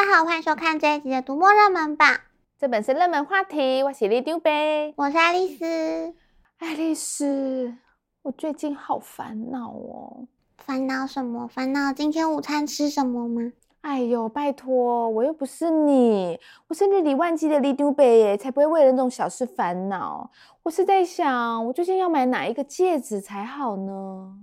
大家好，欢迎收看这一集的读墨热门榜。这本是热门话题，我是里长伯，我是爱丽丝。爱丽丝，我最近好烦恼哦。烦恼什么？烦恼今天午餐吃什么吗？哎呦，拜托，我又不是你，我是日理万机的里长伯耶，才不会为了那种小事烦恼。我是在想，我究竟要买哪一个戒指才好呢？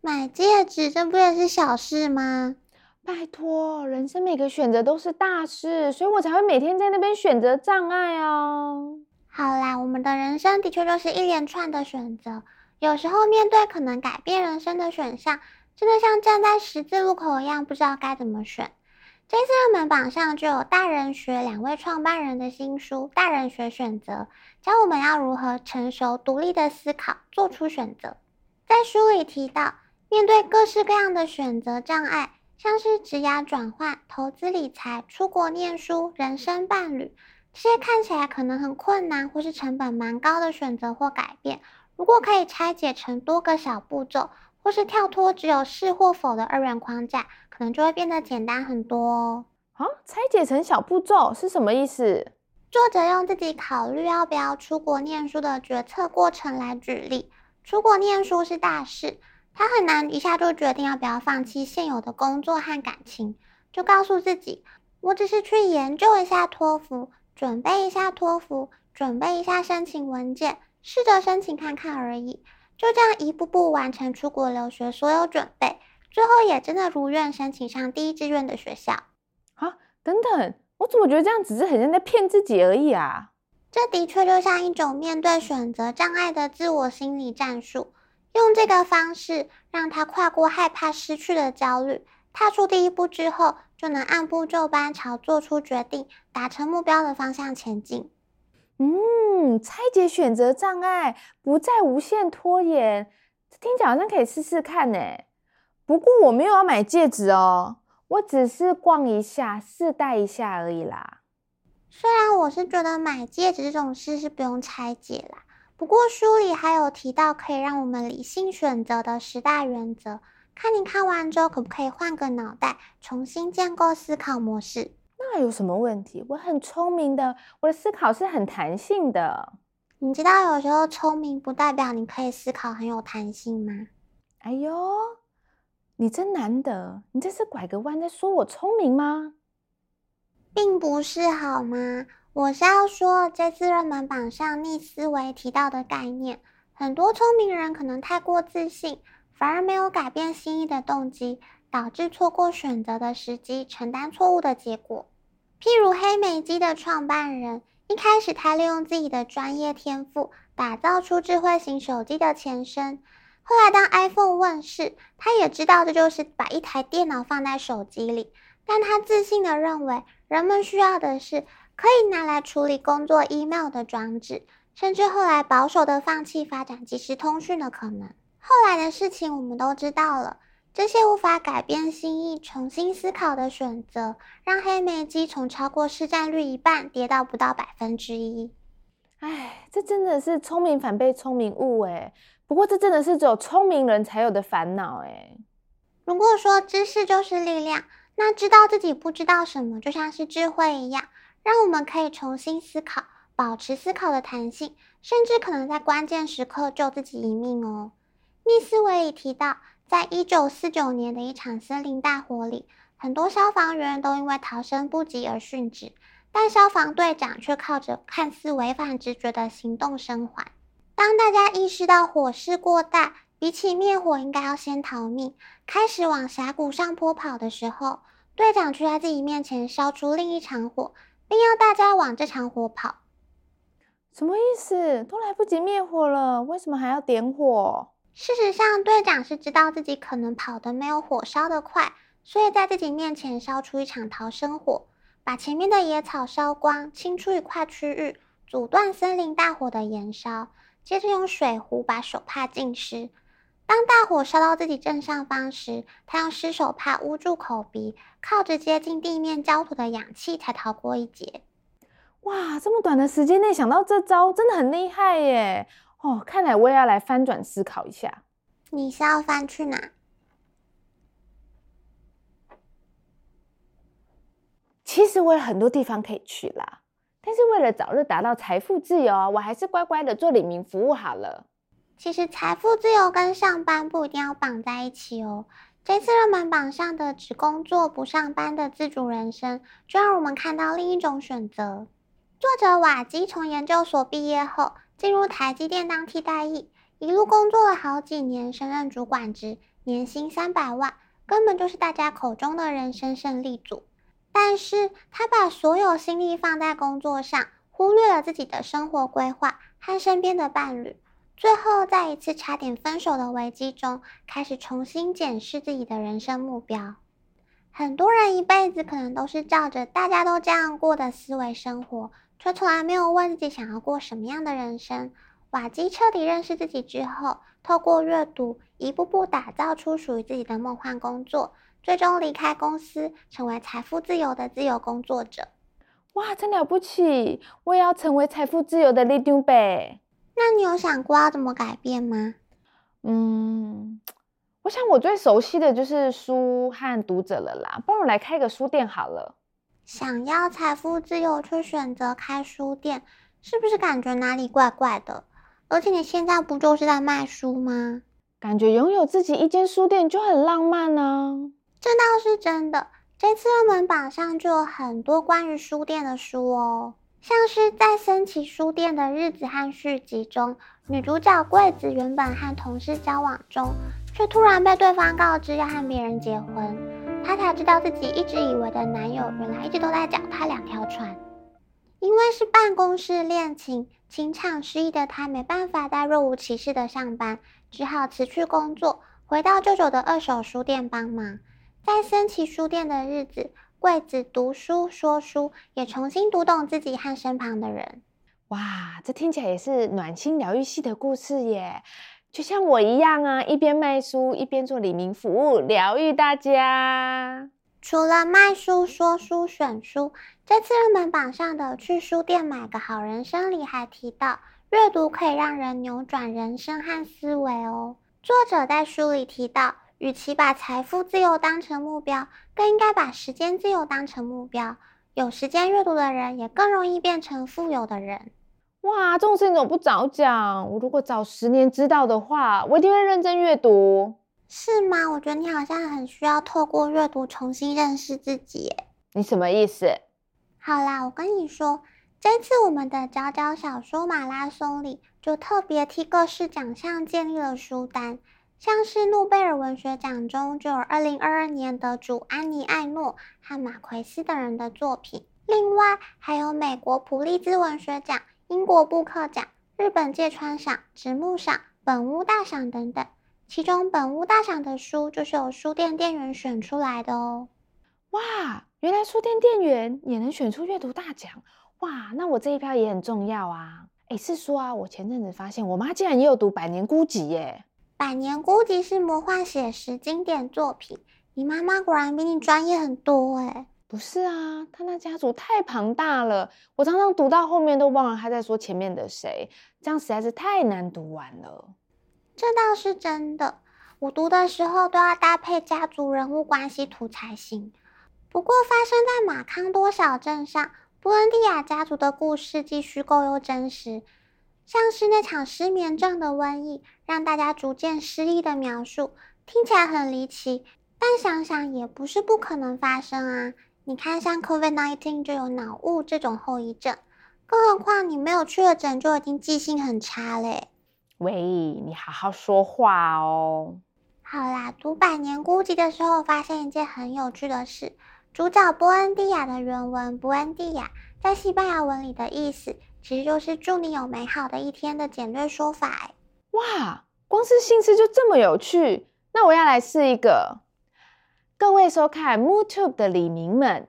买戒指，这不也是小事吗？拜托，人生每个选择都是大事，所以我才会每天在那边选择障碍啊。好啦，我们的人生的确就是一连串的选择，有时候面对可能改变人生的选项，真的像站在十字路口一样，不知道该怎么选。这次热门榜上就有大人学两位创办人的新书《大人学选择》，教我们要如何成熟独立的思考，做出选择。在书里提到，面对各式各样的选择障碍。像是职涯转换、投资理财、出国念书、人生伴侣，这些看起来可能很困难或是成本蛮高的选择或改变，如果可以拆解成多个小步骤，或是跳脱只有是或否的二元框架，可能就会变得简单很多哦。啊，拆解成小步骤是什么意思？作者用自己考虑要不要出国念书的决策过程来举例。出国念书是大事。他很难一下就决定要不要放弃现有的工作和感情，就告诉自己，我只是去研究一下托福，准备一下托福，准备一下申请文件，试着申请看看而已。就这样一步步完成出国留学所有准备，最后也真的如愿申请上第一志愿的学校。啊，等等，我怎么觉得这样只是很像在骗自己而已啊？这的确就像一种面对选择障碍的自我心理战术。用这个方式让他跨过害怕失去的焦虑，踏出第一步之后，就能按部就班朝做出决定、达成目标的方向前进。嗯，拆解选择障碍，不再无限拖延，这听起来好像可以试试看呢。不过我没有要买戒指哦，我只是逛一下、试戴一下而已啦。虽然我是觉得买戒指这种事是不用拆解啦。不过书里还有提到可以让我们理性选择的十大原则，看你看完之后可不可以换个脑袋，重新建构思考模式？那有什么问题？我很聪明的，我的思考是很弹性的。你知道有时候聪明不代表你可以思考很有弹性吗？哎呦，你真难得！你这是拐个弯在说我聪明吗？并不是好吗？我是要说，这次热门榜上逆思维提到的概念，很多聪明人可能太过自信，反而没有改变心意的动机，导致错过选择的时机，承担错误的结果。譬如黑莓机的创办人，一开始他利用自己的专业天赋，打造出智慧型手机的前身。后来当 iPhone 问世，他也知道这就是把一台电脑放在手机里，但他自信地认为，人们需要的是。可以拿来处理工作 email 的装置，甚至后来保守的放弃发展即时通讯的可能。后来的事情我们都知道了，这些无法改变心意、重新思考的选择，让黑莓机从超过市占率一半跌到不到百分之一。哎，这真的是聪明反被聪明误诶。不过这真的是只有聪明人才有的烦恼诶。如果说知识就是力量，那知道自己不知道什么，就像是智慧一样。让我们可以重新思考，保持思考的弹性，甚至可能在关键时刻救自己一命哦。逆思维里提到，在一九四九年的一场森林大火里，很多消防员都因为逃生不及而殉职，但消防队长却靠着看似违反直觉的行动生还。当大家意识到火势过大，比起灭火应该要先逃命，开始往峡谷上坡跑的时候，队长却在自己面前烧出另一场火。并要大家往这场火跑，什么意思？都来不及灭火了，为什么还要点火？事实上，队长是知道自己可能跑得没有火烧得快，所以在自己面前烧出一场逃生火，把前面的野草烧光，清出一块区域，阻断森林大火的延烧。接着用水壶把手帕浸湿。当大火烧到自己正上方时，他用湿手帕捂住口鼻，靠着接近地面焦土的氧气才逃过一劫。哇，这么短的时间内想到这招，真的很厉害耶！哦，看来我也要来翻转思考一下。你是要翻去哪？其实我有很多地方可以去啦，但是为了早日达到财富自由，我还是乖乖的做李民服务好了。其实财富自由跟上班不一定要绑在一起哦。这次热门榜上的只工作不上班的自主人生，就让我们看到另一种选择。作者瓦基从研究所毕业后，进入台积电当替代役，一路工作了好几年，升任主管职，年薪三百万，根本就是大家口中的人生胜利组。但是他把所有心力放在工作上，忽略了自己的生活规划和身边的伴侣。最后，在一次差点分手的危机中，开始重新检视自己的人生目标。很多人一辈子可能都是照着大家都这样过的思维生活，却从来没有问自己想要过什么样的人生。瓦基彻底认识自己之后，透过阅读，一步步打造出属于自己的梦幻工作，最终离开公司，成为财富自由的自由工作者。哇，真了不起！我也要成为财富自由的里长伯。那你有想过要怎么改变吗？嗯，我想我最熟悉的就是书和读者了啦。帮我来开个书店好了。想要财富自由却选择开书店，是不是感觉哪里怪怪的？而且你现在不就是在卖书吗？感觉拥有自己一间书店就很浪漫呢。这倒是真的。这次热门榜上就有很多关于书店的书哦。像是在森崎书店的日子和续集中，女主角桂子原本和同事交往中，却突然被对方告知要和别人结婚，她才知道自己一直以为的男友原来一直都在脚踏两条船。因为是办公室恋情，情场失意的她没办法再若无其事的上班，只好辞去工作，回到舅舅的二手书店帮忙。在森崎书店的日子。贵子读书说书，也重新读懂自己和身旁的人。哇，这听起来也是暖心疗愈系的故事耶！就像我一样啊，一边卖书，一边做李明服务，疗愈大家。除了卖书、说书、选书，这次热门榜上的“去书店买个好人生”里还提到，阅读可以让人扭转人生和思维哦。作者在书里提到。与其把财富自由当成目标，更应该把时间自由当成目标。有时间阅读的人，也更容易变成富有的人。哇，这种事情怎么不早讲？我如果早十年知道的话，我一定会认真阅读。是吗？我觉得你好像很需要透过阅读重新认识自己。你什么意思？好啦，我跟你说，这次我们的佼佼小说马拉松里，就特别替各式奖项建立了书单。像是诺贝尔文学奖中就有二零二二年得主安妮·艾诺和马奎斯等人的作品，另外还有美国普利兹文学奖、英国布克奖、日本芥川赏、直木赏、本屋大赏等等。其中本屋大赏的书就是由书店店员选出来的哦。哇，原来书店店员也能选出阅读大奖！哇，那我这一票也很重要啊！诶，是说啊，我前阵子发现我妈竟然也有读《百年孤寂》耶。百年孤寂是魔幻写实经典作品，你妈妈果然比你专业很多诶。不是啊，她那家族太庞大了，我常常读到后面都忘了她在说前面的谁，这样实在是太难读完了。这倒是真的，我读的时候都要搭配家族人物关系图才行。不过发生在马康多小镇上，布恩蒂亚家族的故事既虚构又真实。像是那场失眠症的瘟疫，让大家逐渐失忆的描述，听起来很离奇，但想想也不是不可能发生啊。你看，像 COVID-19 就有脑雾这种后遗症，更何况你没有确诊就已经记性很差嘞。喂，你好好说话哦。好啦，读《百年孤寂》的时候，发现一件很有趣的事：主角波恩蒂亚的原文“布恩蒂亚”在西班牙文里的意思。其实就是祝你有美好的一天的简略说法哎！哇，光是姓氏就这么有趣，那我要来试一个。各位收看 MooTube 的李明们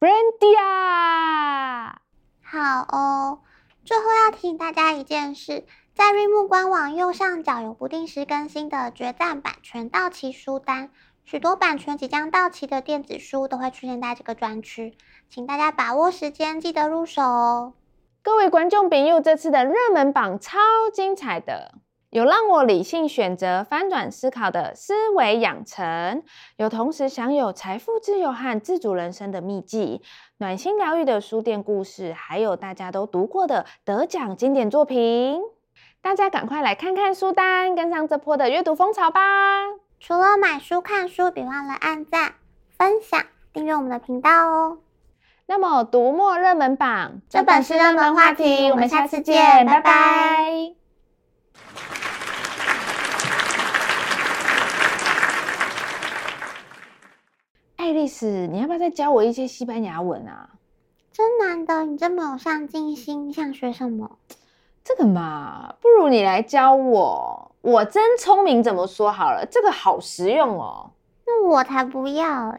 ，Brandia，好哦。最后要提醒大家一件事，在瑞木官网右上角有不定时更新的决战版权到期书单，许多版权即将到期的电子书都会出现在这个专区，请大家把握时间，记得入手哦。各位观众朋友，这次的热门榜超精彩的，有让我理性选择、翻转思考的思维养成，有同时享有财富自由和自主人生的秘籍，暖心疗愈的书店故事，还有大家都读过的得奖经典作品。大家赶快来看看书单，跟上这波的阅读风潮吧！除了买书看书，别忘了按赞、分享、订阅我们的频道哦。那么，读墨热门榜，这本是热门话题，我们下次见，拜拜。拜拜。爱丽丝，你要不要再教我一些西班牙文啊？真难得，你这么有上进心，你想学什么？这个嘛，不如你来教我。我真聪明，怎么说好了？这个好实用哦。那我才不要。